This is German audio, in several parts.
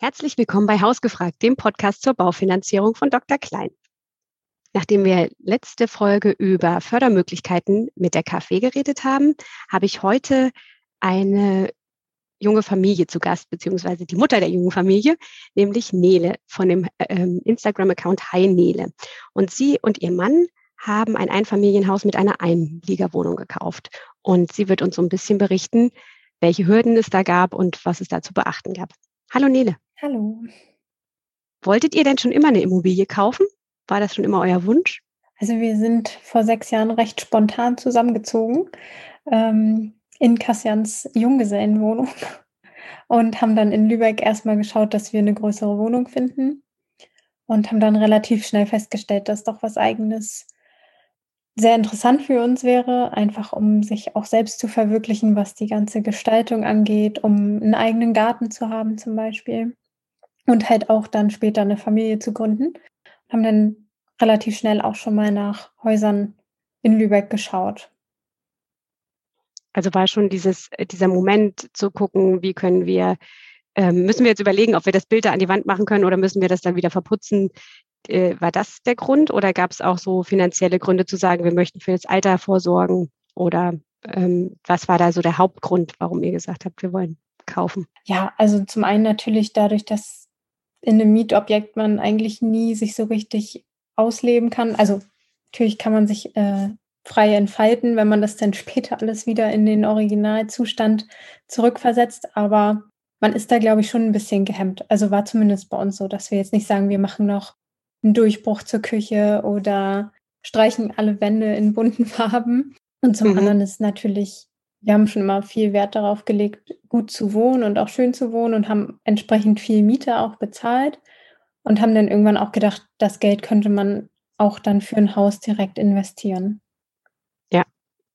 Herzlich willkommen bei Hausgefragt, dem Podcast zur Baufinanzierung von Dr. Klein. Nachdem wir letzte Folge über Fördermöglichkeiten mit der KfW geredet haben, habe ich heute eine junge Familie zu Gast, beziehungsweise die Mutter der jungen Familie, nämlich Nele von dem ähm, Instagram-Account Hi Nele. Und sie und ihr Mann haben ein Einfamilienhaus mit einer Einliegerwohnung gekauft. Und sie wird uns so ein bisschen berichten, welche Hürden es da gab und was es da zu beachten gab. Hallo Nele. Hallo. Wolltet ihr denn schon immer eine Immobilie kaufen? War das schon immer euer Wunsch? Also wir sind vor sechs Jahren recht spontan zusammengezogen ähm, in Kassians Junggesellenwohnung und haben dann in Lübeck erstmal geschaut, dass wir eine größere Wohnung finden und haben dann relativ schnell festgestellt, dass doch was eigenes sehr interessant für uns wäre, einfach um sich auch selbst zu verwirklichen, was die ganze Gestaltung angeht, um einen eigenen Garten zu haben zum Beispiel und halt auch dann später eine Familie zu gründen. Haben dann relativ schnell auch schon mal nach Häusern in Lübeck geschaut. Also war schon dieses, äh, dieser Moment zu gucken, wie können wir, ähm, müssen wir jetzt überlegen, ob wir das Bild da an die Wand machen können oder müssen wir das dann wieder verputzen? Äh, war das der Grund oder gab es auch so finanzielle Gründe zu sagen, wir möchten für das Alter vorsorgen? Oder ähm, was war da so der Hauptgrund, warum ihr gesagt habt, wir wollen kaufen? Ja, also zum einen natürlich dadurch, dass in einem Mietobjekt man eigentlich nie sich so richtig ausleben kann. Also natürlich kann man sich äh, frei entfalten, wenn man das dann später alles wieder in den Originalzustand zurückversetzt. Aber man ist da, glaube ich, schon ein bisschen gehemmt. Also war zumindest bei uns so, dass wir jetzt nicht sagen, wir machen noch einen Durchbruch zur Küche oder streichen alle Wände in bunten Farben. Und zum mhm. anderen ist natürlich wir haben schon immer viel Wert darauf gelegt, gut zu wohnen und auch schön zu wohnen und haben entsprechend viel Miete auch bezahlt und haben dann irgendwann auch gedacht, das Geld könnte man auch dann für ein Haus direkt investieren. Ja,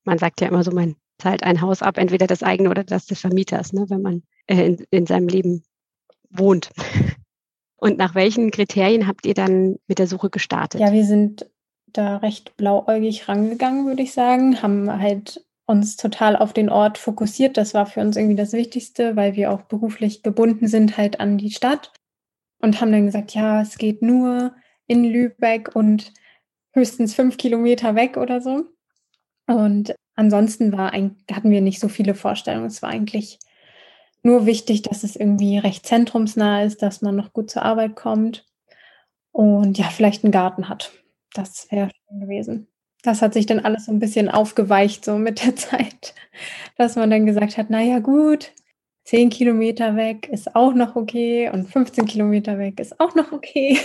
man sagt ja immer so, man zahlt ein Haus ab, entweder das eigene oder das des Vermieters, ne, wenn man äh, in, in seinem Leben wohnt. Und nach welchen Kriterien habt ihr dann mit der Suche gestartet? Ja, wir sind da recht blauäugig rangegangen, würde ich sagen, haben halt uns total auf den Ort fokussiert. Das war für uns irgendwie das Wichtigste, weil wir auch beruflich gebunden sind halt an die Stadt und haben dann gesagt, ja, es geht nur in Lübeck und höchstens fünf Kilometer weg oder so. Und ansonsten war hatten wir nicht so viele Vorstellungen. Es war eigentlich nur wichtig, dass es irgendwie recht zentrumsnah ist, dass man noch gut zur Arbeit kommt und ja, vielleicht einen Garten hat. Das wäre schön gewesen das hat sich dann alles so ein bisschen aufgeweicht, so mit der Zeit, dass man dann gesagt hat, naja gut, 10 Kilometer weg ist auch noch okay und 15 Kilometer weg ist auch noch okay.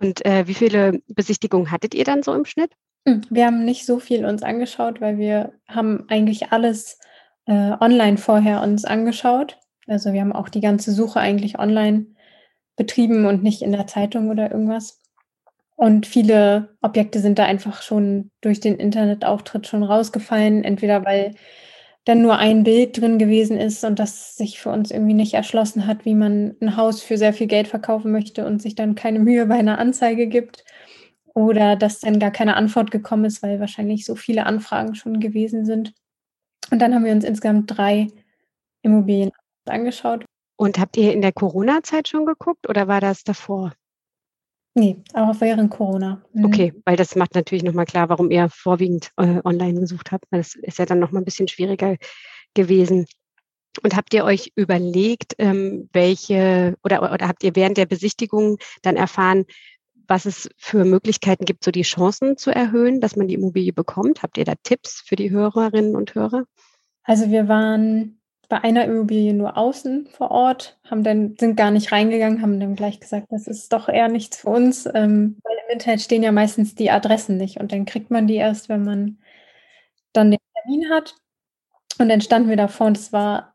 Und äh, wie viele Besichtigungen hattet ihr dann so im Schnitt? Hm, wir haben nicht so viel uns angeschaut, weil wir haben eigentlich alles äh, online vorher uns angeschaut. Also wir haben auch die ganze Suche eigentlich online betrieben und nicht in der Zeitung oder irgendwas. Und viele Objekte sind da einfach schon durch den Internetauftritt schon rausgefallen, entweder weil dann nur ein Bild drin gewesen ist und das sich für uns irgendwie nicht erschlossen hat, wie man ein Haus für sehr viel Geld verkaufen möchte und sich dann keine Mühe bei einer Anzeige gibt. Oder dass dann gar keine Antwort gekommen ist, weil wahrscheinlich so viele Anfragen schon gewesen sind. Und dann haben wir uns insgesamt drei Immobilien angeschaut. Und habt ihr in der Corona-Zeit schon geguckt oder war das davor? Nee, auch während Corona. Mhm. Okay, weil das macht natürlich nochmal klar, warum ihr vorwiegend äh, online gesucht habt. Das ist ja dann nochmal ein bisschen schwieriger gewesen. Und habt ihr euch überlegt, ähm, welche oder, oder habt ihr während der Besichtigung dann erfahren, was es für Möglichkeiten gibt, so die Chancen zu erhöhen, dass man die Immobilie bekommt? Habt ihr da Tipps für die Hörerinnen und Hörer? Also wir waren bei einer Immobilie nur außen vor Ort, haben dann, sind gar nicht reingegangen, haben dann gleich gesagt, das ist doch eher nichts für uns, ähm, weil im Internet stehen ja meistens die Adressen nicht und dann kriegt man die erst, wenn man dann den Termin hat. Und dann standen wir davor und es war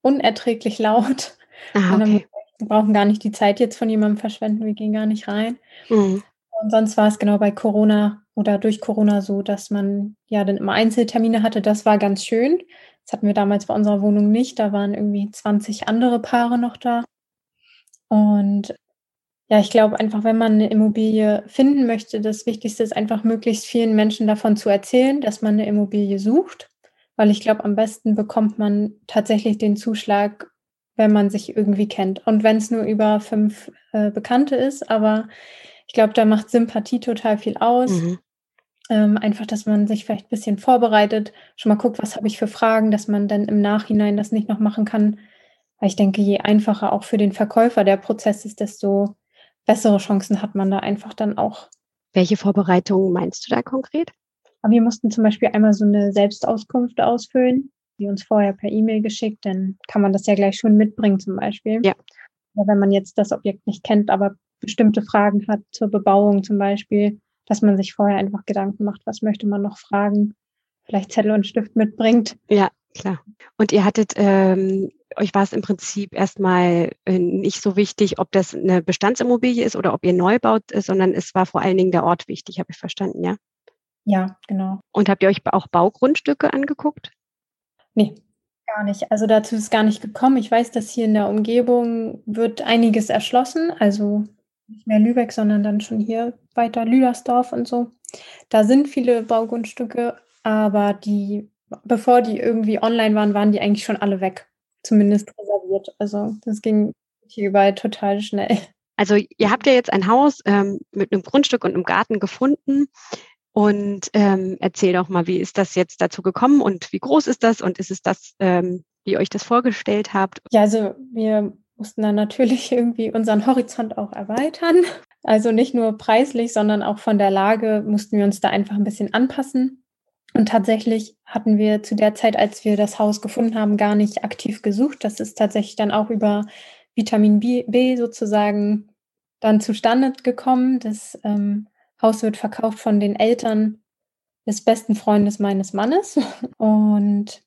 unerträglich laut. Ah, okay. Wir brauchen gar nicht die Zeit jetzt von jemandem verschwenden, wir gehen gar nicht rein. Mhm. Und sonst war es genau bei Corona oder durch Corona so, dass man ja dann immer Einzeltermine hatte. Das war ganz schön. Das hatten wir damals bei unserer Wohnung nicht. Da waren irgendwie 20 andere Paare noch da. Und ja, ich glaube einfach, wenn man eine Immobilie finden möchte, das Wichtigste ist einfach möglichst vielen Menschen davon zu erzählen, dass man eine Immobilie sucht. Weil ich glaube, am besten bekommt man tatsächlich den Zuschlag, wenn man sich irgendwie kennt. Und wenn es nur über fünf äh, Bekannte ist, aber ich glaube, da macht Sympathie total viel aus. Mhm. Ähm, einfach, dass man sich vielleicht ein bisschen vorbereitet, schon mal guckt, was habe ich für Fragen, dass man dann im Nachhinein das nicht noch machen kann. Weil ich denke, je einfacher auch für den Verkäufer der Prozess ist, desto bessere Chancen hat man da einfach dann auch. Welche Vorbereitungen meinst du da konkret? Aber wir mussten zum Beispiel einmal so eine Selbstauskunft ausfüllen, die uns vorher per E-Mail geschickt, dann kann man das ja gleich schon mitbringen zum Beispiel. Ja. Oder wenn man jetzt das Objekt nicht kennt, aber bestimmte Fragen hat zur Bebauung zum Beispiel, dass man sich vorher einfach Gedanken macht, was möchte man noch fragen, vielleicht Zettel und Stift mitbringt. Ja, klar. Und ihr hattet, ähm, euch war es im Prinzip erstmal äh, nicht so wichtig, ob das eine Bestandsimmobilie ist oder ob ihr neu baut, äh, sondern es war vor allen Dingen der Ort wichtig, habe ich verstanden, ja? Ja, genau. Und habt ihr euch auch Baugrundstücke angeguckt? Nee, gar nicht. Also dazu ist gar nicht gekommen. Ich weiß, dass hier in der Umgebung wird einiges erschlossen, also nicht mehr Lübeck, sondern dann schon hier weiter Lüdersdorf und so. Da sind viele Baugrundstücke, aber die, bevor die irgendwie online waren, waren die eigentlich schon alle weg. Zumindest reserviert. Also das ging hier überall total schnell. Also ihr habt ja jetzt ein Haus ähm, mit einem Grundstück und einem Garten gefunden. Und ähm, erzähl doch mal, wie ist das jetzt dazu gekommen und wie groß ist das und ist es das, ähm, wie ihr euch das vorgestellt habt? Ja, also wir mussten dann natürlich irgendwie unseren Horizont auch erweitern. Also nicht nur preislich, sondern auch von der Lage mussten wir uns da einfach ein bisschen anpassen. Und tatsächlich hatten wir zu der Zeit, als wir das Haus gefunden haben, gar nicht aktiv gesucht. Das ist tatsächlich dann auch über Vitamin B, sozusagen dann zustande gekommen. Das ähm, Haus wird verkauft von den Eltern des besten Freundes meines Mannes. Und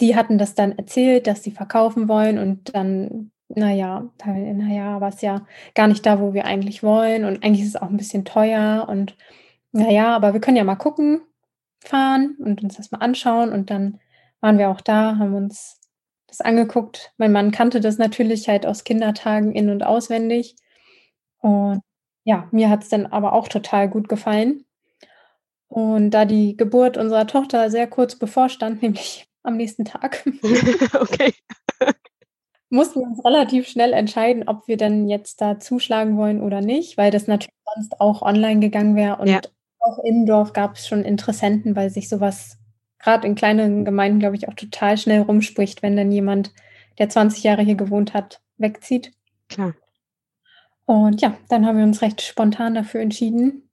die hatten das dann erzählt, dass sie verkaufen wollen und dann, naja, naja, war es ja gar nicht da, wo wir eigentlich wollen und eigentlich ist es auch ein bisschen teuer und naja, aber wir können ja mal gucken, fahren und uns das mal anschauen und dann waren wir auch da, haben uns das angeguckt. Mein Mann kannte das natürlich halt aus Kindertagen in- und auswendig und ja, mir hat es dann aber auch total gut gefallen. Und da die Geburt unserer Tochter sehr kurz bevorstand, nämlich am nächsten Tag, okay. mussten wir uns relativ schnell entscheiden, ob wir denn jetzt da zuschlagen wollen oder nicht, weil das natürlich sonst auch online gegangen wäre. Und ja. auch im Dorf gab es schon Interessenten, weil sich sowas gerade in kleinen Gemeinden, glaube ich, auch total schnell rumspricht, wenn dann jemand, der 20 Jahre hier gewohnt hat, wegzieht. Klar. Und ja, dann haben wir uns recht spontan dafür entschieden,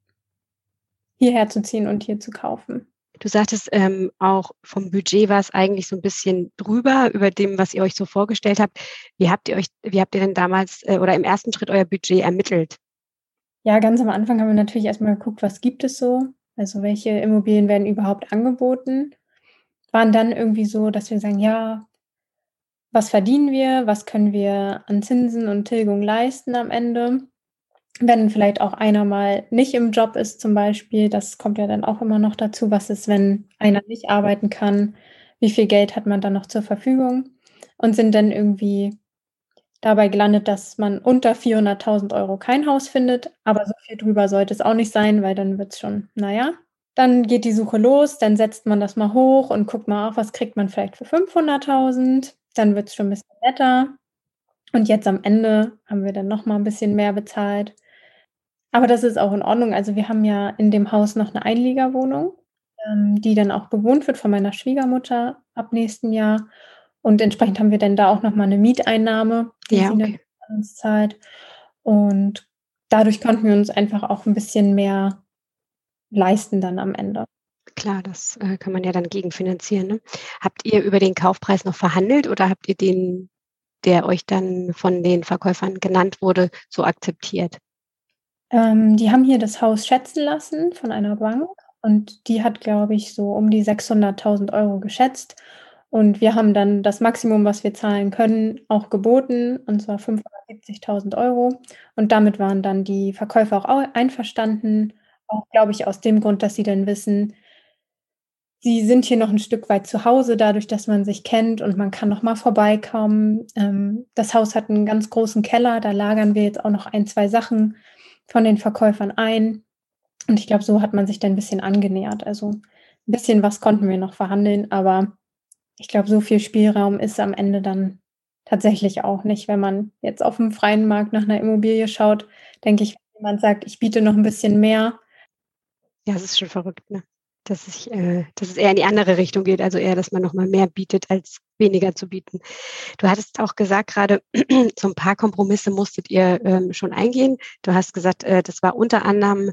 hierher zu ziehen und hier zu kaufen. Du sagtest ähm, auch vom Budget war es eigentlich so ein bisschen drüber über dem, was ihr euch so vorgestellt habt. Wie habt ihr euch, wie habt ihr denn damals äh, oder im ersten Schritt euer Budget ermittelt? Ja, ganz am Anfang haben wir natürlich erstmal geguckt, was gibt es so? Also welche Immobilien werden überhaupt angeboten? Waren dann irgendwie so, dass wir sagen, ja, was verdienen wir, was können wir an Zinsen und Tilgung leisten am Ende. Wenn vielleicht auch einer mal nicht im Job ist zum Beispiel, das kommt ja dann auch immer noch dazu, was ist, wenn einer nicht arbeiten kann, wie viel Geld hat man dann noch zur Verfügung? Und sind dann irgendwie dabei gelandet, dass man unter 400.000 Euro kein Haus findet, aber so viel drüber sollte es auch nicht sein, weil dann wird es schon, naja. Dann geht die Suche los, dann setzt man das mal hoch und guckt mal auf, was kriegt man vielleicht für 500.000 dann wird es schon ein bisschen netter. Und jetzt am Ende haben wir dann noch mal ein bisschen mehr bezahlt. Aber das ist auch in Ordnung. Also wir haben ja in dem Haus noch eine Einliegerwohnung, ähm, die dann auch bewohnt wird von meiner Schwiegermutter ab nächsten Jahr. Und entsprechend haben wir dann da auch noch mal eine Mieteinnahme, die ja, sie okay. an uns zahlt. Und dadurch konnten wir uns einfach auch ein bisschen mehr leisten dann am Ende. Klar, das äh, kann man ja dann gegenfinanzieren. Ne? Habt ihr über den Kaufpreis noch verhandelt oder habt ihr den, der euch dann von den Verkäufern genannt wurde, so akzeptiert? Ähm, die haben hier das Haus schätzen lassen von einer Bank und die hat, glaube ich, so um die 600.000 Euro geschätzt. Und wir haben dann das Maximum, was wir zahlen können, auch geboten, und zwar 570.000 Euro. Und damit waren dann die Verkäufer auch einverstanden, auch, glaube ich, aus dem Grund, dass sie dann wissen, Sie sind hier noch ein Stück weit zu Hause, dadurch, dass man sich kennt und man kann noch mal vorbeikommen. Ähm, das Haus hat einen ganz großen Keller, da lagern wir jetzt auch noch ein, zwei Sachen von den Verkäufern ein. Und ich glaube, so hat man sich dann ein bisschen angenähert. Also ein bisschen was konnten wir noch verhandeln, aber ich glaube, so viel Spielraum ist am Ende dann tatsächlich auch nicht. Wenn man jetzt auf dem freien Markt nach einer Immobilie schaut, denke ich, wenn jemand sagt, ich biete noch ein bisschen mehr. Ja, es ist schon verrückt, ne? Dass, ich, äh, dass es eher in die andere Richtung geht, also eher, dass man noch mal mehr bietet, als weniger zu bieten. Du hattest auch gesagt, gerade so ein paar Kompromisse musstet ihr ähm, schon eingehen. Du hast gesagt, äh, das war unter anderem,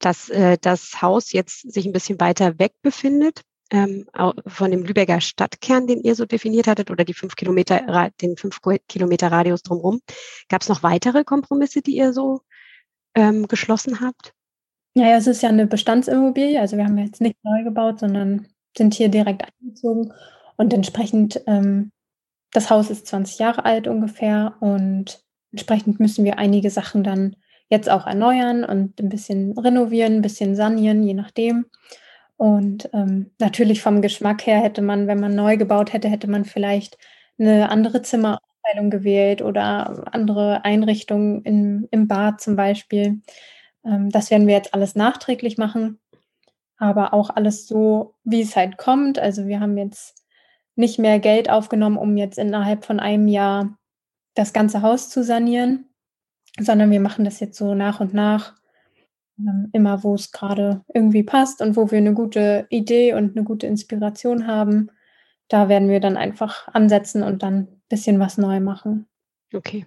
dass äh, das Haus jetzt sich ein bisschen weiter weg befindet ähm, von dem Lübecker Stadtkern, den ihr so definiert hattet, oder die fünf Kilometer, den fünf Kilometer Radius drumherum. Gab es noch weitere Kompromisse, die ihr so ähm, geschlossen habt? Naja, es ist ja eine Bestandsimmobilie, also wir haben jetzt nicht neu gebaut, sondern sind hier direkt eingezogen und entsprechend, ähm, das Haus ist 20 Jahre alt ungefähr und entsprechend müssen wir einige Sachen dann jetzt auch erneuern und ein bisschen renovieren, ein bisschen sanieren, je nachdem. Und ähm, natürlich vom Geschmack her hätte man, wenn man neu gebaut hätte, hätte man vielleicht eine andere Zimmeraufteilung gewählt oder andere Einrichtungen im, im Bad zum Beispiel. Ähm, das werden wir jetzt alles nachträglich machen, aber auch alles so, wie es halt kommt. Also wir haben jetzt nicht mehr Geld aufgenommen, um jetzt innerhalb von einem Jahr das ganze Haus zu sanieren, sondern wir machen das jetzt so nach und nach ähm, immer wo es gerade irgendwie passt und wo wir eine gute Idee und eine gute Inspiration haben, da werden wir dann einfach ansetzen und dann ein bisschen was neu machen. Okay.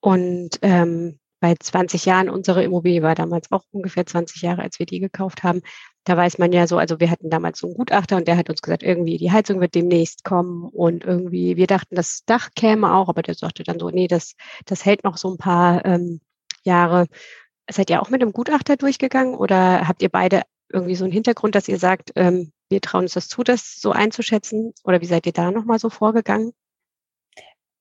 Und ähm, bei 20 Jahren, unsere Immobilie war damals auch ungefähr 20 Jahre, als wir die gekauft haben. Da weiß man ja so, also wir hatten damals so einen Gutachter und der hat uns gesagt, irgendwie die Heizung wird demnächst kommen und irgendwie, wir dachten, das Dach käme auch, aber der sagte dann so, nee, das, das hält noch so ein paar ähm, Jahre. Seid ihr auch mit einem Gutachter durchgegangen oder habt ihr beide irgendwie so einen Hintergrund, dass ihr sagt, ähm, wir trauen uns das zu, das so einzuschätzen? Oder wie seid ihr da nochmal so vorgegangen?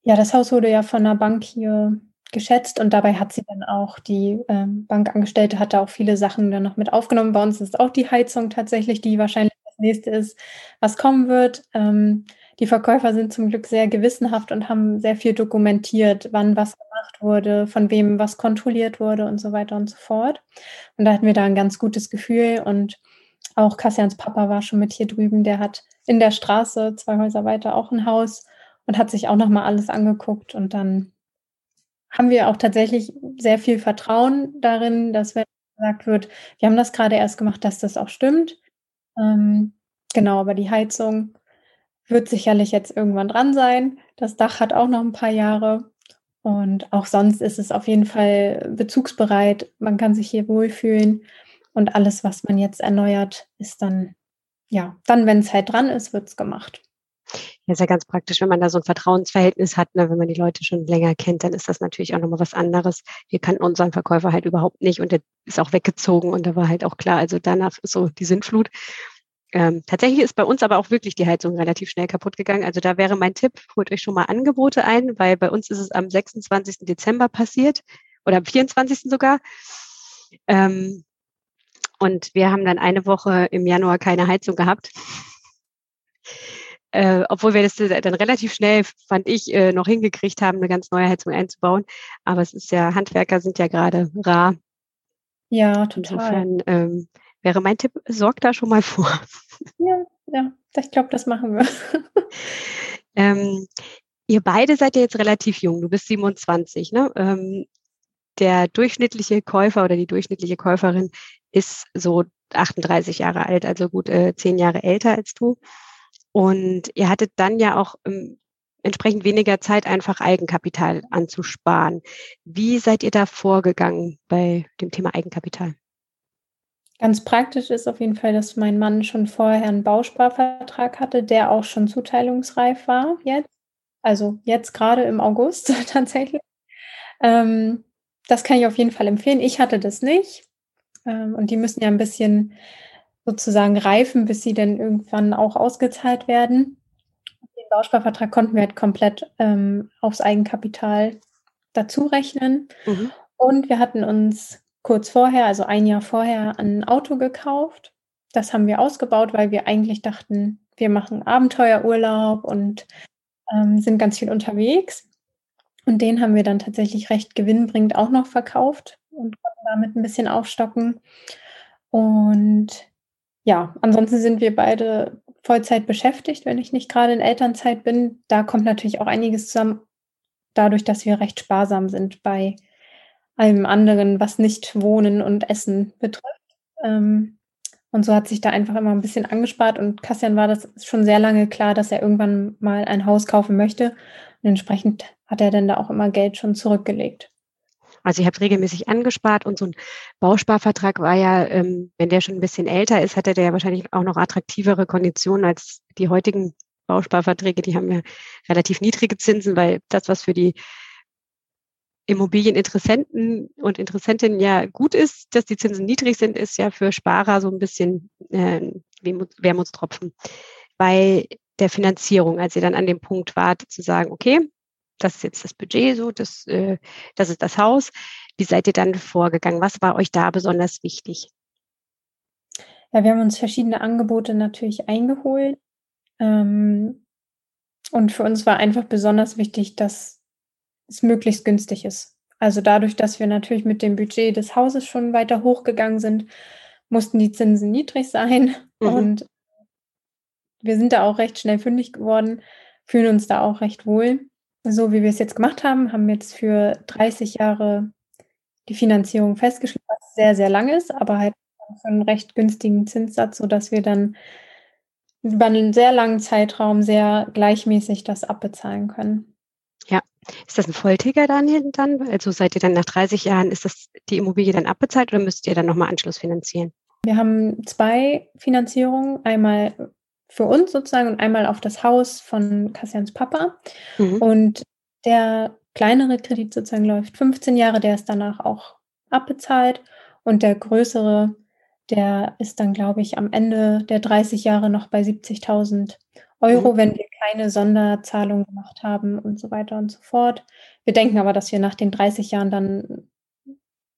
Ja, das Haus wurde ja von einer Bank hier geschätzt und dabei hat sie dann auch, die ähm, Bankangestellte hatte auch viele Sachen dann noch mit aufgenommen. Bei uns ist auch die Heizung tatsächlich, die wahrscheinlich das nächste ist, was kommen wird. Ähm, die Verkäufer sind zum Glück sehr gewissenhaft und haben sehr viel dokumentiert, wann was gemacht wurde, von wem was kontrolliert wurde und so weiter und so fort. Und da hatten wir da ein ganz gutes Gefühl. Und auch Kassians Papa war schon mit hier drüben. Der hat in der Straße, zwei Häuser weiter, auch ein Haus und hat sich auch nochmal alles angeguckt. Und dann haben wir auch tatsächlich sehr viel Vertrauen darin, dass wenn gesagt wird, wir haben das gerade erst gemacht, dass das auch stimmt. Ähm, genau, aber die Heizung wird sicherlich jetzt irgendwann dran sein. Das Dach hat auch noch ein paar Jahre. Und auch sonst ist es auf jeden Fall bezugsbereit. Man kann sich hier wohlfühlen. Und alles, was man jetzt erneuert, ist dann, ja, dann, wenn es halt dran ist, wird es gemacht. Ja, ist ja ganz praktisch, wenn man da so ein Vertrauensverhältnis hat, ne? wenn man die Leute schon länger kennt, dann ist das natürlich auch nochmal was anderes. Wir kannten unseren Verkäufer halt überhaupt nicht und der ist auch weggezogen und da war halt auch klar, also danach ist so die Sintflut. Ähm, tatsächlich ist bei uns aber auch wirklich die Heizung relativ schnell kaputt gegangen. Also da wäre mein Tipp, holt euch schon mal Angebote ein, weil bei uns ist es am 26. Dezember passiert oder am 24. sogar. Ähm, und wir haben dann eine Woche im Januar keine Heizung gehabt. Äh, obwohl wir das dann relativ schnell, fand ich, äh, noch hingekriegt haben, eine ganz neue Heizung einzubauen. Aber es ist ja, Handwerker sind ja gerade rar. Ja, total. Insofern ähm, wäre mein Tipp, sorgt da schon mal vor. Ja, ja, ich glaube, das machen wir. ähm, ihr beide seid ja jetzt relativ jung, du bist 27, ne? Ähm, der durchschnittliche Käufer oder die durchschnittliche Käuferin ist so 38 Jahre alt, also gut äh, zehn Jahre älter als du. Und ihr hattet dann ja auch ähm, entsprechend weniger Zeit, einfach Eigenkapital anzusparen. Wie seid ihr da vorgegangen bei dem Thema Eigenkapital? Ganz praktisch ist auf jeden Fall, dass mein Mann schon vorher einen Bausparvertrag hatte, der auch schon zuteilungsreif war jetzt. Also jetzt gerade im August tatsächlich. Ähm, das kann ich auf jeden Fall empfehlen. Ich hatte das nicht. Ähm, und die müssen ja ein bisschen sozusagen reifen, bis sie dann irgendwann auch ausgezahlt werden. Den Bausparvertrag konnten wir halt komplett ähm, aufs Eigenkapital dazu rechnen. Mhm. Und wir hatten uns kurz vorher, also ein Jahr vorher, ein Auto gekauft. Das haben wir ausgebaut, weil wir eigentlich dachten, wir machen Abenteuerurlaub und ähm, sind ganz viel unterwegs. Und den haben wir dann tatsächlich recht gewinnbringend auch noch verkauft und konnten damit ein bisschen aufstocken. Und ja, ansonsten sind wir beide Vollzeit beschäftigt, wenn ich nicht gerade in Elternzeit bin. Da kommt natürlich auch einiges zusammen. dadurch, dass wir recht sparsam sind bei allem anderen, was nicht Wohnen und Essen betrifft. Ähm, und so hat sich da einfach immer ein bisschen angespart. Und Kassian war das schon sehr lange klar, dass er irgendwann mal ein Haus kaufen möchte. Und entsprechend hat er dann da auch immer Geld schon zurückgelegt. Also ihr habt regelmäßig angespart und so ein Bausparvertrag war ja, ähm, wenn der schon ein bisschen älter ist, hatte der ja wahrscheinlich auch noch attraktivere Konditionen als die heutigen Bausparverträge. Die haben ja relativ niedrige Zinsen, weil das, was für die Immobilieninteressenten und Interessentinnen ja gut ist, dass die Zinsen niedrig sind, ist ja für Sparer so ein bisschen äh, Wermutstropfen. Bei der Finanzierung, als ihr dann an dem Punkt wart, zu sagen, okay, das ist jetzt das Budget, so, das, äh, das ist das Haus. Wie seid ihr dann vorgegangen? Was war euch da besonders wichtig? Ja, wir haben uns verschiedene Angebote natürlich eingeholt. Ähm, und für uns war einfach besonders wichtig, dass es möglichst günstig ist. Also dadurch, dass wir natürlich mit dem Budget des Hauses schon weiter hochgegangen sind, mussten die Zinsen niedrig sein. Mhm. Und wir sind da auch recht schnell fündig geworden, fühlen uns da auch recht wohl so wie wir es jetzt gemacht haben, haben wir jetzt für 30 Jahre die Finanzierung festgeschrieben, was sehr, sehr lang ist, aber halt für einen recht günstigen Zinssatz, sodass wir dann über einen sehr langen Zeitraum sehr gleichmäßig das abbezahlen können. Ja, ist das ein Volltiger dann? dann? Also seid ihr dann nach 30 Jahren, ist das die Immobilie dann abbezahlt oder müsst ihr dann nochmal Anschluss finanzieren? Wir haben zwei Finanzierungen, einmal für uns sozusagen und einmal auf das Haus von Kassians Papa. Mhm. Und der kleinere Kredit sozusagen läuft 15 Jahre, der ist danach auch abbezahlt. Und der größere, der ist dann, glaube ich, am Ende der 30 Jahre noch bei 70.000 Euro, mhm. wenn wir keine Sonderzahlung gemacht haben und so weiter und so fort. Wir denken aber, dass wir nach den 30 Jahren dann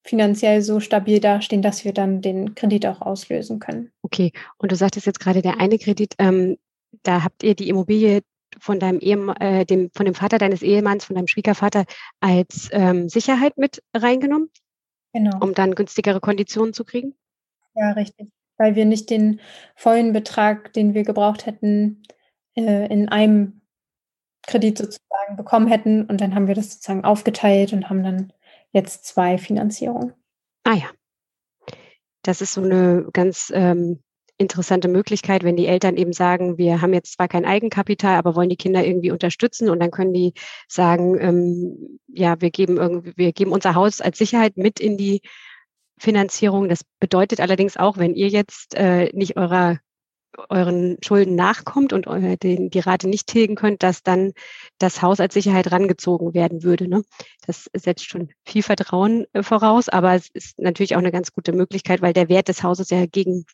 finanziell so stabil dastehen, dass wir dann den Kredit auch auslösen können. Okay, und du sagtest jetzt gerade, der eine Kredit, ähm, da habt ihr die Immobilie von deinem Ehemann, äh, dem, von dem Vater deines Ehemanns, von deinem Schwiegervater als ähm, Sicherheit mit reingenommen? Genau. Um dann günstigere Konditionen zu kriegen? Ja, richtig. Weil wir nicht den vollen Betrag, den wir gebraucht hätten, äh, in einem Kredit sozusagen bekommen hätten. Und dann haben wir das sozusagen aufgeteilt und haben dann jetzt zwei Finanzierungen. Ah ja. Das ist so eine ganz ähm, interessante Möglichkeit, wenn die Eltern eben sagen, wir haben jetzt zwar kein Eigenkapital, aber wollen die Kinder irgendwie unterstützen und dann können die sagen, ähm, ja, wir geben irgendwie, wir geben unser Haus als Sicherheit mit in die Finanzierung. Das bedeutet allerdings auch, wenn ihr jetzt äh, nicht eurer euren Schulden nachkommt und den, die Rate nicht tilgen könnt, dass dann das Haus als Sicherheit rangezogen werden würde. Ne? Das setzt schon viel Vertrauen äh, voraus, aber es ist natürlich auch eine ganz gute Möglichkeit, weil der Wert des Hauses ja gegen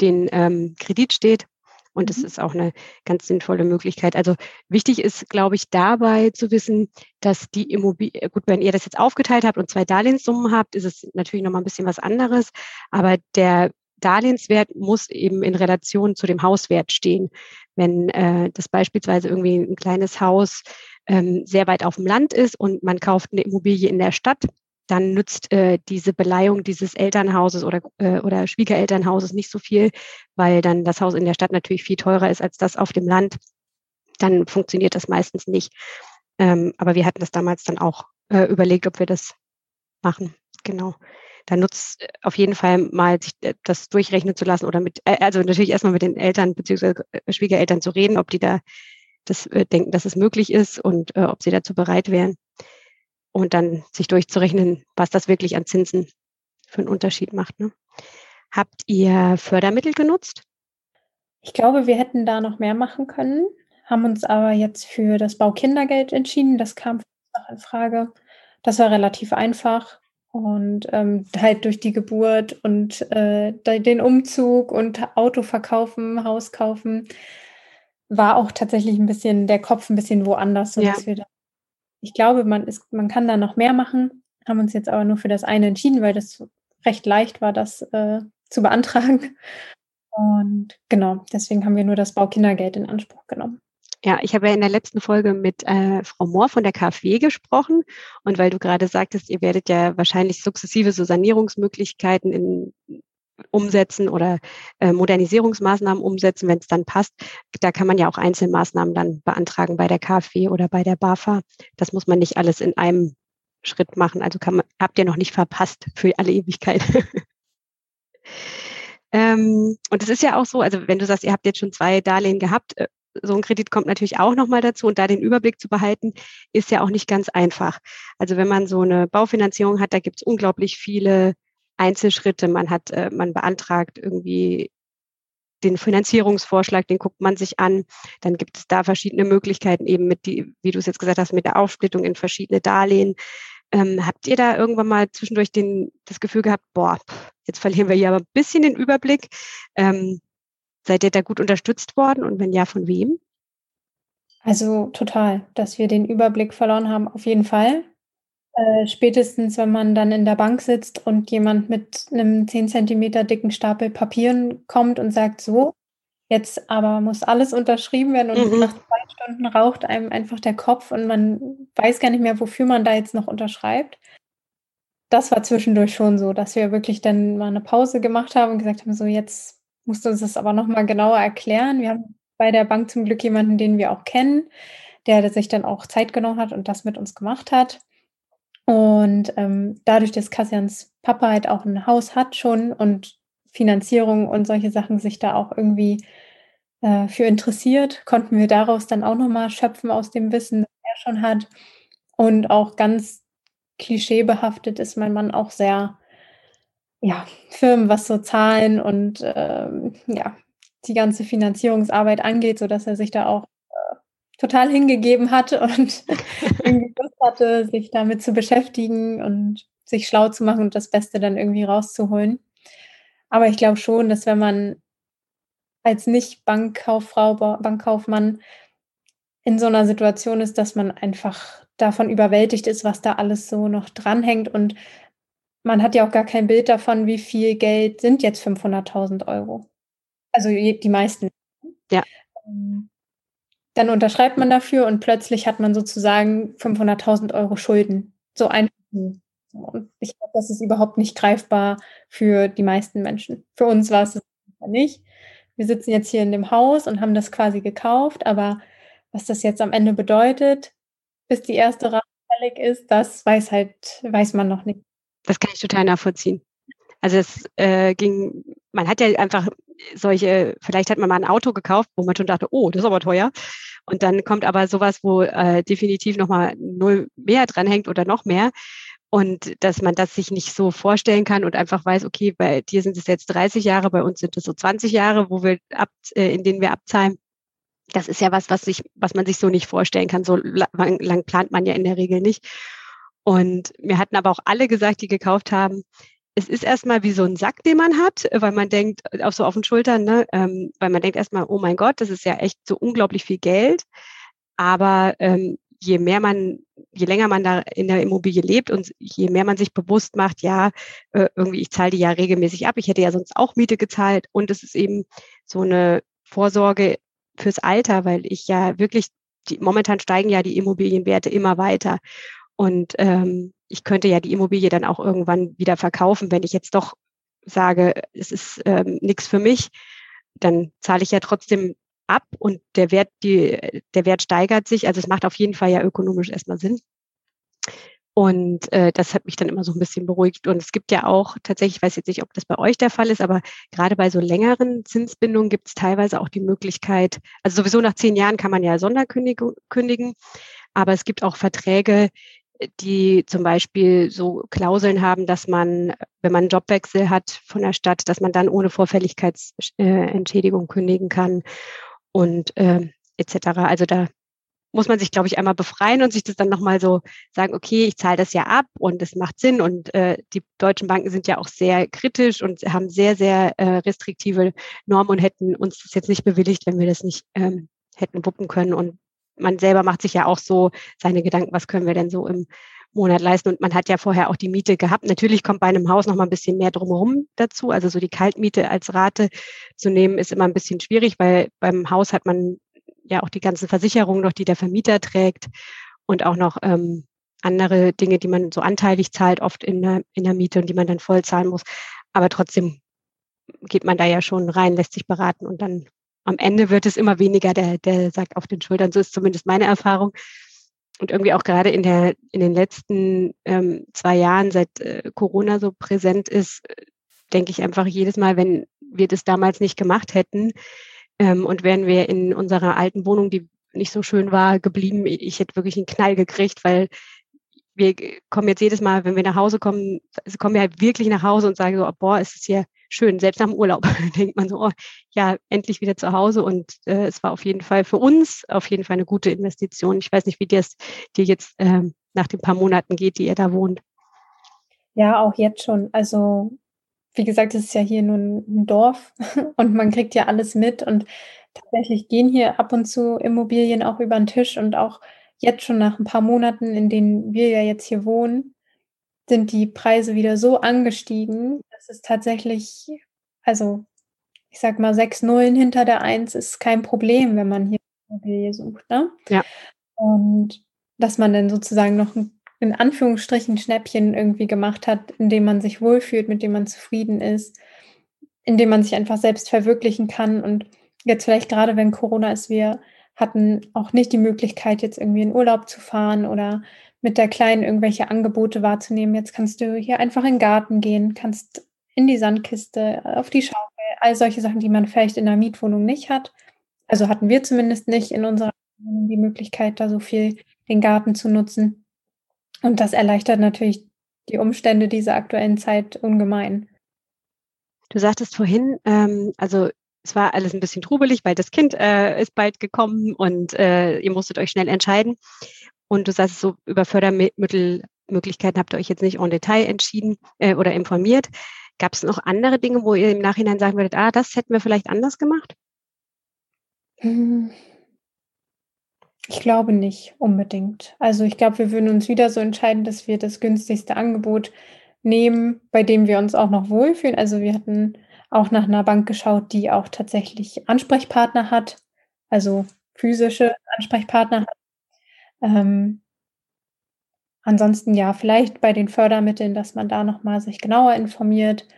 den ähm, Kredit steht. Und das mhm. ist auch eine ganz sinnvolle Möglichkeit. Also wichtig ist, glaube ich, dabei zu wissen, dass die Immobilie, gut, wenn ihr das jetzt aufgeteilt habt und zwei Darlehenssummen habt, ist es natürlich nochmal ein bisschen was anderes. Aber der Darlehenswert muss eben in Relation zu dem Hauswert stehen. Wenn äh, das beispielsweise irgendwie ein kleines Haus ähm, sehr weit auf dem Land ist und man kauft eine Immobilie in der Stadt, dann nützt äh, diese Beleihung dieses Elternhauses oder, äh, oder Schwiegerelternhauses nicht so viel, weil dann das Haus in der Stadt natürlich viel teurer ist als das auf dem Land. Dann funktioniert das meistens nicht. Ähm, aber wir hatten das damals dann auch äh, überlegt, ob wir das machen. Genau da nutzt äh, auf jeden Fall mal sich äh, das durchrechnen zu lassen oder mit, äh, also natürlich erstmal mit den Eltern bzw. Schwiegereltern zu reden, ob die da das denken, dass es möglich ist und äh, ob sie dazu bereit wären. Und dann sich durchzurechnen, was das wirklich an Zinsen für einen Unterschied macht. Ne? Habt ihr Fördermittel genutzt? Ich glaube, wir hätten da noch mehr machen können, haben uns aber jetzt für das Baukindergeld entschieden. Das kam noch in Frage. Das war relativ einfach. Und ähm, halt durch die Geburt und äh, den Umzug und Auto verkaufen, Haus kaufen, war auch tatsächlich ein bisschen der Kopf ein bisschen woanders. Ja. Da, ich glaube, man, ist, man kann da noch mehr machen, haben uns jetzt aber nur für das eine entschieden, weil das recht leicht war, das äh, zu beantragen. Und genau, deswegen haben wir nur das Baukindergeld in Anspruch genommen. Ja, ich habe ja in der letzten Folge mit äh, Frau Mohr von der KfW gesprochen. Und weil du gerade sagtest, ihr werdet ja wahrscheinlich sukzessive so Sanierungsmöglichkeiten in umsetzen oder äh, Modernisierungsmaßnahmen umsetzen, wenn es dann passt. Da kann man ja auch Einzelmaßnahmen dann beantragen bei der KfW oder bei der BAFA. Das muss man nicht alles in einem Schritt machen. Also kann man, habt ihr noch nicht verpasst für alle Ewigkeit. ähm, und es ist ja auch so, also wenn du sagst, ihr habt jetzt schon zwei Darlehen gehabt, äh, so ein Kredit kommt natürlich auch nochmal dazu und da den Überblick zu behalten, ist ja auch nicht ganz einfach. Also wenn man so eine Baufinanzierung hat, da gibt es unglaublich viele Einzelschritte. Man hat, äh, man beantragt irgendwie den Finanzierungsvorschlag, den guckt man sich an. Dann gibt es da verschiedene Möglichkeiten, eben mit die, wie du es jetzt gesagt hast, mit der Aufsplittung in verschiedene Darlehen. Ähm, habt ihr da irgendwann mal zwischendurch den, das Gefühl gehabt, boah, jetzt verlieren wir hier aber ein bisschen den Überblick? Ähm, seid ihr da gut unterstützt worden und wenn ja, von wem? Also total, dass wir den Überblick verloren haben, auf jeden Fall. Äh, spätestens, wenn man dann in der Bank sitzt und jemand mit einem 10 Zentimeter dicken Stapel Papieren kommt und sagt, so, jetzt aber muss alles unterschrieben werden und mhm. nach zwei Stunden raucht einem einfach der Kopf und man weiß gar nicht mehr, wofür man da jetzt noch unterschreibt. Das war zwischendurch schon so, dass wir wirklich dann mal eine Pause gemacht haben und gesagt haben, so jetzt musst uns das aber nochmal genauer erklären. Wir haben bei der Bank zum Glück jemanden, den wir auch kennen, der sich dann auch Zeit genommen hat und das mit uns gemacht hat. Und ähm, dadurch, dass Kassians Papa halt auch ein Haus hat schon und Finanzierung und solche Sachen sich da auch irgendwie äh, für interessiert, konnten wir daraus dann auch nochmal schöpfen aus dem Wissen, das er schon hat. Und auch ganz klischeebehaftet ist mein Mann auch sehr, ja, Firmen, was so Zahlen und ähm, ja, die ganze Finanzierungsarbeit angeht, sodass er sich da auch total hingegeben hat und irgendwie Lust hatte, sich damit zu beschäftigen und sich schlau zu machen und das Beste dann irgendwie rauszuholen. Aber ich glaube schon, dass wenn man als Nicht-Bankkauffrau, Bankkaufmann in so einer Situation ist, dass man einfach davon überwältigt ist, was da alles so noch dranhängt und man hat ja auch gar kein Bild davon, wie viel Geld sind jetzt 500.000 Euro. Also die meisten. Ja. Ähm, dann unterschreibt man dafür und plötzlich hat man sozusagen 500.000 Euro Schulden. So einfach. Und ich glaube, das ist überhaupt nicht greifbar für die meisten Menschen. Für uns war es nicht. Wir sitzen jetzt hier in dem Haus und haben das quasi gekauft, aber was das jetzt am Ende bedeutet, bis die erste Rate fällig ist, das weiß halt, weiß man noch nicht. Das kann ich total nachvollziehen. Also es äh, ging, man hat ja einfach solche, vielleicht hat man mal ein Auto gekauft, wo man schon dachte, oh, das ist aber teuer. Und dann kommt aber sowas, wo äh, definitiv nochmal null mehr dranhängt oder noch mehr. Und dass man das sich nicht so vorstellen kann und einfach weiß, okay, bei dir sind es jetzt 30 Jahre, bei uns sind es so 20 Jahre, wo wir ab, äh, in denen wir abzahlen. Das ist ja was, was sich, was man sich so nicht vorstellen kann. So lang, lang plant man ja in der Regel nicht. Und mir hatten aber auch alle gesagt, die gekauft haben, es ist erstmal wie so ein Sack, den man hat, weil man denkt, auch so auf den Schultern, ne, ähm, weil man denkt erstmal, oh mein Gott, das ist ja echt so unglaublich viel Geld. Aber ähm, je mehr man, je länger man da in der Immobilie lebt und je mehr man sich bewusst macht, ja, äh, irgendwie, ich zahle die ja regelmäßig ab, ich hätte ja sonst auch Miete gezahlt und es ist eben so eine Vorsorge fürs Alter, weil ich ja wirklich, die, momentan steigen ja die Immobilienwerte immer weiter. Und ähm, ich könnte ja die Immobilie dann auch irgendwann wieder verkaufen, wenn ich jetzt doch sage, es ist ähm, nichts für mich, dann zahle ich ja trotzdem ab und der Wert, die, der Wert steigert sich. Also es macht auf jeden Fall ja ökonomisch erstmal Sinn. Und äh, das hat mich dann immer so ein bisschen beruhigt. Und es gibt ja auch tatsächlich, ich weiß jetzt nicht, ob das bei euch der Fall ist, aber gerade bei so längeren Zinsbindungen gibt es teilweise auch die Möglichkeit, also sowieso nach zehn Jahren kann man ja Sonderkündigen, kündigen, aber es gibt auch Verträge, die zum Beispiel so Klauseln haben, dass man, wenn man einen Jobwechsel hat von der Stadt, dass man dann ohne Vorfälligkeitsentschädigung kündigen kann und äh, etc. Also da muss man sich, glaube ich, einmal befreien und sich das dann nochmal so sagen, okay, ich zahle das ja ab und es macht Sinn. Und äh, die deutschen Banken sind ja auch sehr kritisch und haben sehr, sehr äh, restriktive Normen und hätten uns das jetzt nicht bewilligt, wenn wir das nicht ähm, hätten wuppen können. Und man selber macht sich ja auch so seine Gedanken, was können wir denn so im Monat leisten. Und man hat ja vorher auch die Miete gehabt. Natürlich kommt bei einem Haus noch mal ein bisschen mehr drumherum dazu. Also so die Kaltmiete als Rate zu nehmen, ist immer ein bisschen schwierig, weil beim Haus hat man ja auch die ganzen Versicherungen noch, die der Vermieter trägt und auch noch ähm, andere Dinge, die man so anteilig zahlt, oft in der, in der Miete und die man dann voll zahlen muss. Aber trotzdem geht man da ja schon rein, lässt sich beraten und dann am Ende wird es immer weniger, der, der sagt auf den Schultern, so ist zumindest meine Erfahrung. Und irgendwie auch gerade in, der, in den letzten ähm, zwei Jahren, seit äh, Corona so präsent ist, denke ich einfach jedes Mal, wenn wir das damals nicht gemacht hätten ähm, und wären wir in unserer alten Wohnung, die nicht so schön war, geblieben, ich hätte wirklich einen Knall gekriegt, weil wir kommen jetzt jedes Mal, wenn wir nach Hause kommen, kommen wir halt wirklich nach Hause und sagen so, oh, boah, ist es hier schön, selbst nach dem Urlaub denkt man so, oh, ja, endlich wieder zu Hause und äh, es war auf jeden Fall für uns auf jeden Fall eine gute Investition. Ich weiß nicht, wie dir es dir jetzt äh, nach den paar Monaten geht, die ihr da wohnt. Ja, auch jetzt schon. Also, wie gesagt, es ist ja hier nur ein Dorf und man kriegt ja alles mit und tatsächlich gehen hier ab und zu Immobilien auch über den Tisch und auch jetzt schon nach ein paar Monaten, in denen wir ja jetzt hier wohnen, sind die Preise wieder so angestiegen, dass es tatsächlich, also ich sag mal, sechs Nullen hinter der Eins ist kein Problem, wenn man hier Immobilie sucht. Ne? Ja. Und dass man dann sozusagen noch ein, in Anführungsstrichen Schnäppchen irgendwie gemacht hat, in dem man sich wohlfühlt, mit dem man zufrieden ist, in dem man sich einfach selbst verwirklichen kann. Und jetzt vielleicht gerade, wenn Corona ist, wir hatten auch nicht die Möglichkeit, jetzt irgendwie in Urlaub zu fahren oder mit der Kleinen irgendwelche Angebote wahrzunehmen. Jetzt kannst du hier einfach in den Garten gehen, kannst in die Sandkiste, auf die Schaukel, all solche Sachen, die man vielleicht in der Mietwohnung nicht hat. Also hatten wir zumindest nicht in unserer Wohnung die Möglichkeit, da so viel den Garten zu nutzen. Und das erleichtert natürlich die Umstände dieser aktuellen Zeit ungemein. Du sagtest vorhin, ähm, also es war alles ein bisschen trubelig, weil das Kind äh, ist bald gekommen und äh, ihr musstet euch schnell entscheiden. Und du sagst so, über Fördermittelmöglichkeiten habt ihr euch jetzt nicht en Detail entschieden äh, oder informiert. Gab es noch andere Dinge, wo ihr im Nachhinein sagen würdet, ah, das hätten wir vielleicht anders gemacht? Hm. Ich glaube nicht unbedingt. Also ich glaube, wir würden uns wieder so entscheiden, dass wir das günstigste Angebot nehmen, bei dem wir uns auch noch wohlfühlen. Also wir hatten auch nach einer Bank geschaut, die auch tatsächlich Ansprechpartner hat, also physische Ansprechpartner hat. Ähm, ansonsten ja, vielleicht bei den Fördermitteln, dass man da nochmal sich genauer informiert.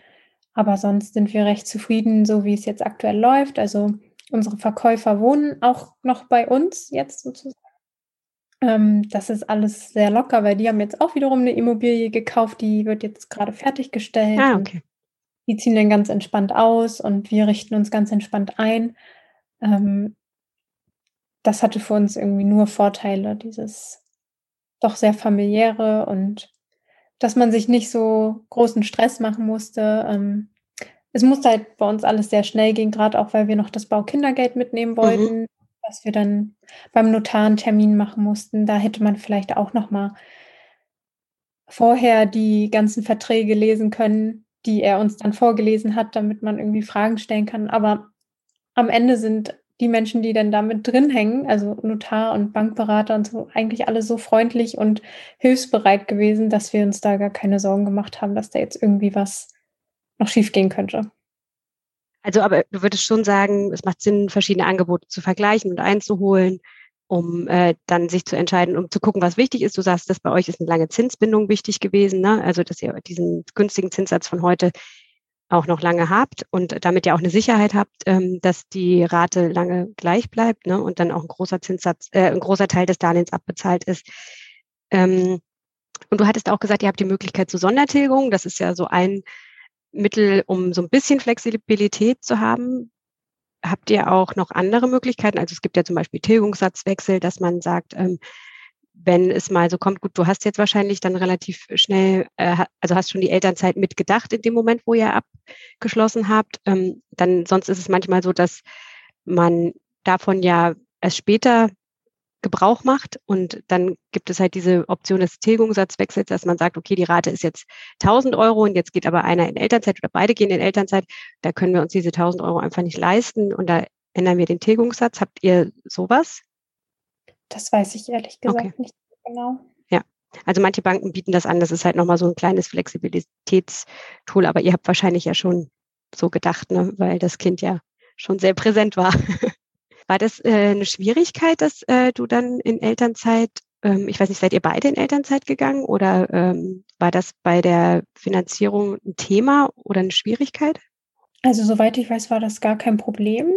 Aber sonst sind wir recht zufrieden, so wie es jetzt aktuell läuft. Also unsere Verkäufer wohnen auch noch bei uns jetzt sozusagen. Ähm, das ist alles sehr locker, weil die haben jetzt auch wiederum eine Immobilie gekauft, die wird jetzt gerade fertiggestellt. Ah, okay die ziehen dann ganz entspannt aus und wir richten uns ganz entspannt ein. Ähm, das hatte für uns irgendwie nur Vorteile, dieses doch sehr familiäre und dass man sich nicht so großen Stress machen musste. Ähm, es musste halt bei uns alles sehr schnell gehen, gerade auch weil wir noch das Baukindergeld mitnehmen mhm. wollten, mhm. was wir dann beim Notar einen Termin machen mussten. Da hätte man vielleicht auch noch mal vorher die ganzen Verträge lesen können, die er uns dann vorgelesen hat, damit man irgendwie Fragen stellen kann. Aber am Ende sind die Menschen, die dann damit drin hängen, also Notar und Bankberater und so, eigentlich alle so freundlich und hilfsbereit gewesen, dass wir uns da gar keine Sorgen gemacht haben, dass da jetzt irgendwie was noch schiefgehen könnte. Also, aber du würdest schon sagen, es macht Sinn, verschiedene Angebote zu vergleichen und einzuholen um äh, dann sich zu entscheiden, um zu gucken, was wichtig ist. Du sagst, dass bei euch ist eine lange Zinsbindung wichtig gewesen, ne? also dass ihr diesen günstigen Zinssatz von heute auch noch lange habt und damit ja auch eine Sicherheit habt, ähm, dass die Rate lange gleich bleibt ne? und dann auch ein großer Zinssatz, äh, ein großer Teil des Darlehens abbezahlt ist. Ähm, und du hattest auch gesagt, ihr habt die Möglichkeit zu Sondertilgung. Das ist ja so ein Mittel, um so ein bisschen Flexibilität zu haben habt ihr auch noch andere Möglichkeiten? Also es gibt ja zum Beispiel Tilgungssatzwechsel, dass man sagt, ähm, wenn es mal so kommt, gut, du hast jetzt wahrscheinlich dann relativ schnell, äh, also hast schon die Elternzeit mitgedacht in dem Moment, wo ihr abgeschlossen habt. Ähm, dann sonst ist es manchmal so, dass man davon ja erst später Gebrauch macht. Und dann gibt es halt diese Option des Tilgungssatzwechsels, dass man sagt, okay, die Rate ist jetzt 1000 Euro und jetzt geht aber einer in Elternzeit oder beide gehen in Elternzeit. Da können wir uns diese 1000 Euro einfach nicht leisten und da ändern wir den Tilgungssatz. Habt ihr sowas? Das weiß ich ehrlich gesagt okay. nicht genau. Ja, also manche Banken bieten das an. Das ist halt nochmal so ein kleines Flexibilitätstool, aber ihr habt wahrscheinlich ja schon so gedacht, ne? weil das Kind ja schon sehr präsent war. War das äh, eine Schwierigkeit, dass äh, du dann in Elternzeit, ähm, ich weiß nicht, seid ihr beide in Elternzeit gegangen oder ähm, war das bei der Finanzierung ein Thema oder eine Schwierigkeit? Also, soweit ich weiß, war das gar kein Problem.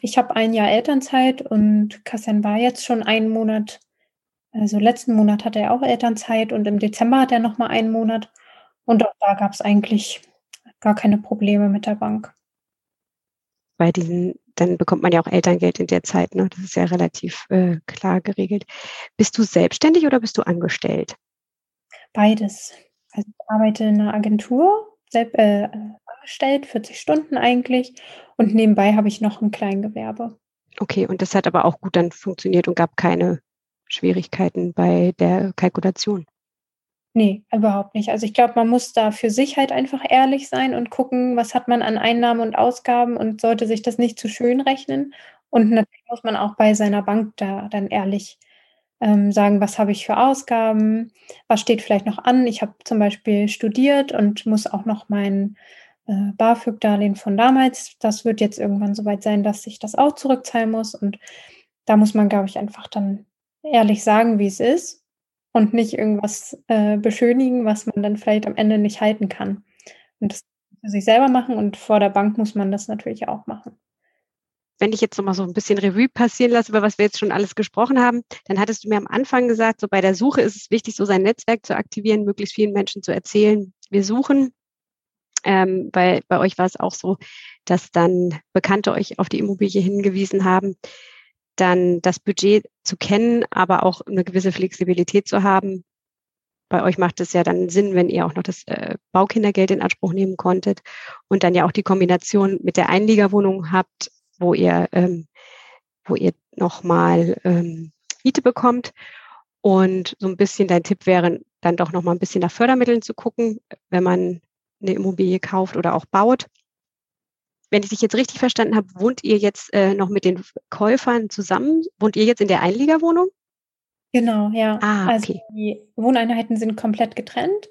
Ich habe ein Jahr Elternzeit und Kassan war jetzt schon einen Monat also, letzten Monat hatte er auch Elternzeit und im Dezember hat er noch mal einen Monat. Und auch da gab's eigentlich gar keine Probleme mit der Bank. Bei diesen dann bekommt man ja auch Elterngeld in der Zeit, ne? Das ist ja relativ, äh, klar geregelt. Bist du selbstständig oder bist du angestellt? Beides. Also, ich arbeite in 'ner Agentur, selb äh, angestellt, 40 Stunden eigentlich und nebenbei habe ich noch 'n Kleingewerbe. Okay, und das hat aber auch gut dann funktioniert und gab keine Schwierigkeiten bei der Kalkulation? Ne, überhaupt nicht. Also, ich glaube, man muss da für sich halt einfach ehrlich sein und gucken, was hat man an Einnahmen und Ausgaben und sollte sich das nicht zu schön rechnen. Und natürlich muss man auch bei seiner Bank da dann ehrlich, ähm, sagen: „Was habe ich für Ausgaben? Was steht vielleicht noch an?“ Ich habe zum Beispiel studiert und muss auch noch mein, äh, BAföG-Darlehen von damals das wird jetzt irgendwann so weit sein, dass ich das auch zurückzahlen muss. Und da muss man, glaube ich, einfach dann ehrlich sagen, wie's ist und nicht irgendwas, äh, beschönigen, was man dann vielleicht am Ende nicht halten kann. Und das für sich selber machen und vor der Bank muss man das natürlich auch machen. Wenn ich jetzt noch mal so 'n bisschen Revue passieren lasse, über was wir jetzt schon alles gesprochen haben, dann hattest du mir am Anfang gesagt, so bei der Suche ist es wichtig, so sein Netzwerk zu aktivieren, möglichst vielen Menschen zu erzählen: „Wir suchen.“ Ähm, weil bei euch war es auch so, dass dann Bekannte euch auf die Immobilie hingewiesen haben. Dann das Budget zu kennen, aber auch 'ne gewisse Flexibilität zu haben. Bei euch macht es ja dann Sinn, wenn ihr auch noch das, äh, Baukindergeld in Anspruch nehmen konntet und dann ja auch die Kombination mit der Einliegerwohnung habt, wo ihr ähm, wo ihr noch mal, ähm, Miete bekommt. Und so 'n bisschen dein Tipp wäre, dann doch noch mal 'n bisschen nach Fördermitteln zu gucken, wenn man 'ne Immobilie kauft oder auch baut. Wenn ich dich jetzt richtig verstanden habe, wohnt ihr jetzt, äh, noch mit den Käufern zusammen? Wohnt ihr jetzt in der Einliegerwohnung? Genau, ja. Ah, Also, okay. die Wohneinheiten sind komplett getrennt.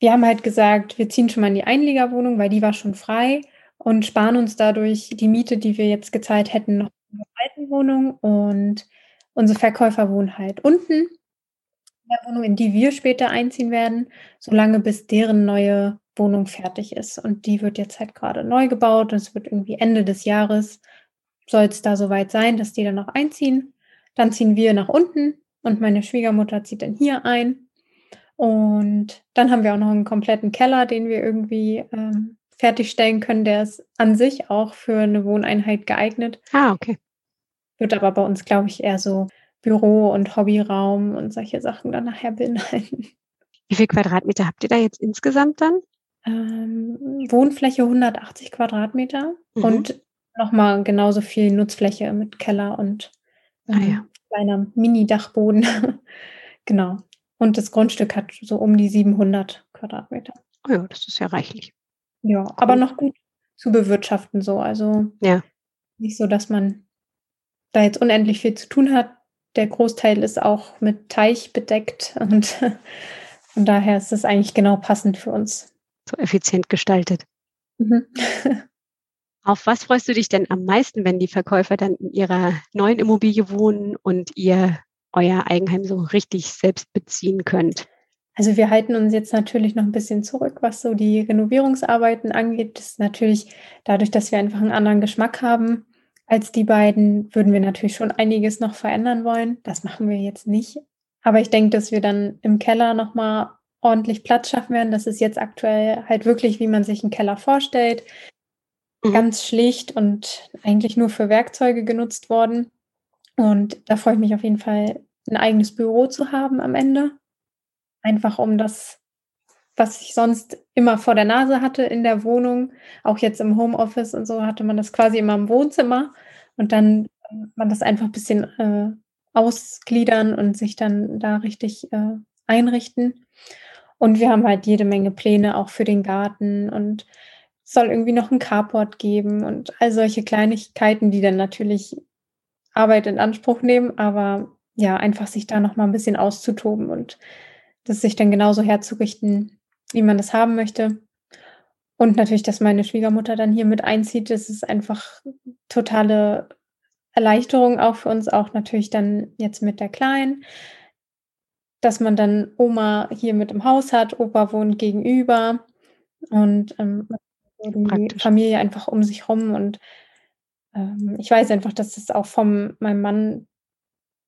Wir haben halt gesagt, wir ziehen schon mal in die Einliegerwohnung, weil die war schon frei und sparen uns dadurch die Miete, die wir jetzt gezahlt hätten, noch in der alten Wohnung. Und unsere Verkäufer wohnen halt unten in der Wohnung, in die wir später einziehen werden, solange bis deren neue Wohnung fertig ist. Und die wird jetzt halt grade neu gebaut und es wird irgendwie Ende des Jahres soll's da so weit sein, dass die dann auch einziehen. Dann ziehen wir nach unten und meine Schwiegermutter zieht dann hier ein. Und dann haben wir auch noch 'n kompletten Keller, den wir irgendwie, ähm, fertigstellen können. Der ist an sich auch für 'ne Wohneinheit geeignet. Ah, okay. Wird aber bei uns, glaube ich, eher so Büro und Hobbyraum und solche Sachen dann nachher beinhalten. Wie viel Quadratmeter habt ihr da jetzt insgesamt dann? Ähm, Wohnfläche 180 Quadratmeter Mhm. und noch mal genauso viel Nutzfläche mit Keller und, Ah ja. ähm, kleiner Mini-Dachboden. Genau. Und das Grundstück hat so um die 700 Quadratmeter. Oh ja, das ist ja reichlich. Ja, aber Cool. noch gut zu bewirtschaften so. Also, Ja. nicht so, dass man da jetzt unendlich viel zu tun hat. Der Großteil ist auch mit Teich bedeckt und von daher ist es eigentlich genau passend für uns. So effizient gestaltet. Mhm. Auf was freust du dich denn am meisten, wenn die Verkäufer dann in ihrer neuen Immobilie wohnen und ihr euer Eigenheim so richtig selbst beziehen könnt? Also, wir halten uns jetzt natürlich noch 'n bisschen zurück, was so die Renovierungsarbeiten angeht. Das ist natürlich dadurch, dass wir einfach 'n anderen Geschmack haben als die beiden, würden wir natürlich schon einiges noch verändern wollen. Das machen wir jetzt nicht. Aber ich denke, dass wir dann im Keller noch mal ordentlich Platz schaffen werden. Das ist jetzt aktuell halt wirklich, wie man sich 'n Keller vorstellt. Mhm. Ganz schlicht und eigentlich nur für Werkzeuge genutzt worden. Und da freue ich mich auf jeden Fall, 'n eigenes Büro zu haben am Ende. Einfach um das, was ich sonst immer vor der Nase hatte in der Wohnung, auch jetzt im Homeoffice und so, hatte man das quasi immer im Wohnzimmer und dann man das einfach bisschen, äh, ausgliedern und sich dann da richtig, äh, einrichten. Und wir haben halt jede Menge Pläne auch für den Garten und soll irgendwie noch 'n Carport geben und all solche Kleinigkeiten, die dann natürlich Arbeit in Anspruch nehmen, aber ja, einfach sich da noch mal 'n bisschen auszutoben und das sich dann genauso herzurichten, wie man das haben möchte. Und natürlich, dass meine Schwiegermutter dann hier mit einzieht. Das ist einfach totale Erleichterung auch für uns, auch natürlich dann jetzt mit der Kleinen. Dass man dann Oma hier mit im Haus hat, Opa wohnt gegenüber und, ähm die. Familie einfach um sich rum und ähm, ich weiß einfach, dass es auch von meinem Mann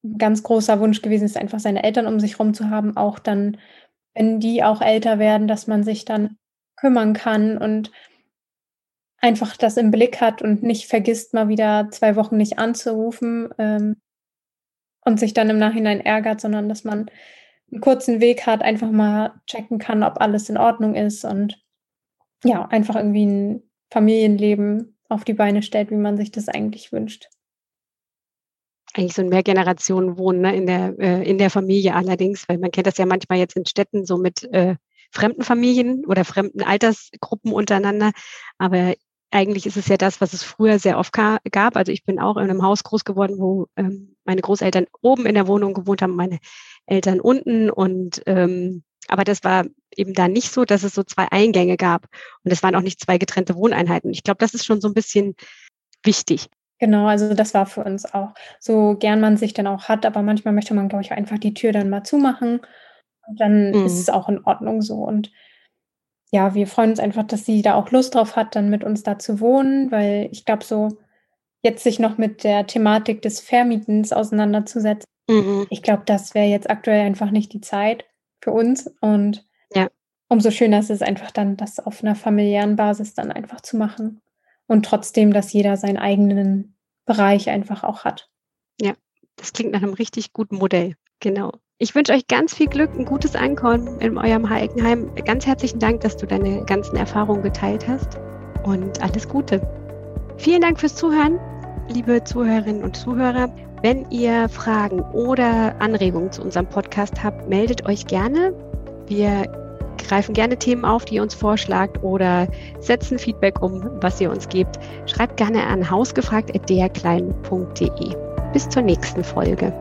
ein ganz großer Wunsch gewesen ist, einfach seine Eltern um sich rum zu haben, auch dann, wenn die auch älter werden, dass man sich dann kümmern kann und einfach das im Blick hat und nicht vergisst, mal wieder zwei Wochen nicht anzurufen ähm, und sich dann im Nachhinein ärgert, sondern dass man einen kurzen Weg hat, einfach mal checken kann, ob alles in Ordnung ist und ja, einfach irgendwie ein Familienleben auf die Beine stellt, wie man sich das eigentlich wünscht. Eigentlich so ein Mehrgenerationenwohnen ne, in, der, äh, in der Familie allerdings, weil man kennt das ja manchmal jetzt in Städten so mit äh, fremden Familien oder fremden Altersgruppen untereinander. Aber eigentlich ist es ja das, was es früher sehr oft gab. Also ich bin auch in einem Haus groß geworden, wo ähm, meine Großeltern oben in der Wohnung gewohnt haben, meine Eltern unten. Und ähm, aber das war eben da nicht so, dass es so zwei Eingänge gab. Und es waren auch nicht zwei getrennte Wohneinheiten. Ich glaube, das ist schon so ein bisschen wichtig. Genau, also das war für uns auch so gern man sich dann auch hat, aber manchmal möchte man, glaube ich, einfach die Tür dann mal zumachen und dann mhm. ist es auch in Ordnung so. Und ja, wir freuen uns einfach, dass sie da auch Lust drauf hat, dann mit uns da zu wohnen, weil ich glaube, so jetzt sich noch mit der Thematik des Vermietens auseinanderzusetzen, mhm. ich glaube, das wäre jetzt aktuell einfach nicht die Zeit für uns. Und ja. umso schöner ist es einfach dann, das auf einer familiären Basis dann einfach zu machen. Und trotzdem, dass jeder seinen eigenen Bereich einfach auch hat. Ja, das klingt nach einem richtig guten Modell. Genau. Ich wünsche euch ganz viel Glück, ein gutes Ankommen in eurem Heikenheim. Ganz herzlichen Dank, dass du deine ganzen Erfahrungen geteilt hast und alles Gute. Vielen Dank fürs Zuhören, liebe Zuhörerinnen und Zuhörer. Wenn ihr Fragen oder Anregungen zu unserem Podcast habt, meldet euch gerne. Wir greifen gerne Themen auf, die ihr uns vorschlagt oder setzen Feedback um, was ihr uns gebt. Schreibt gerne an hausgefragt.derklein.de. Bis zur nächsten Folge.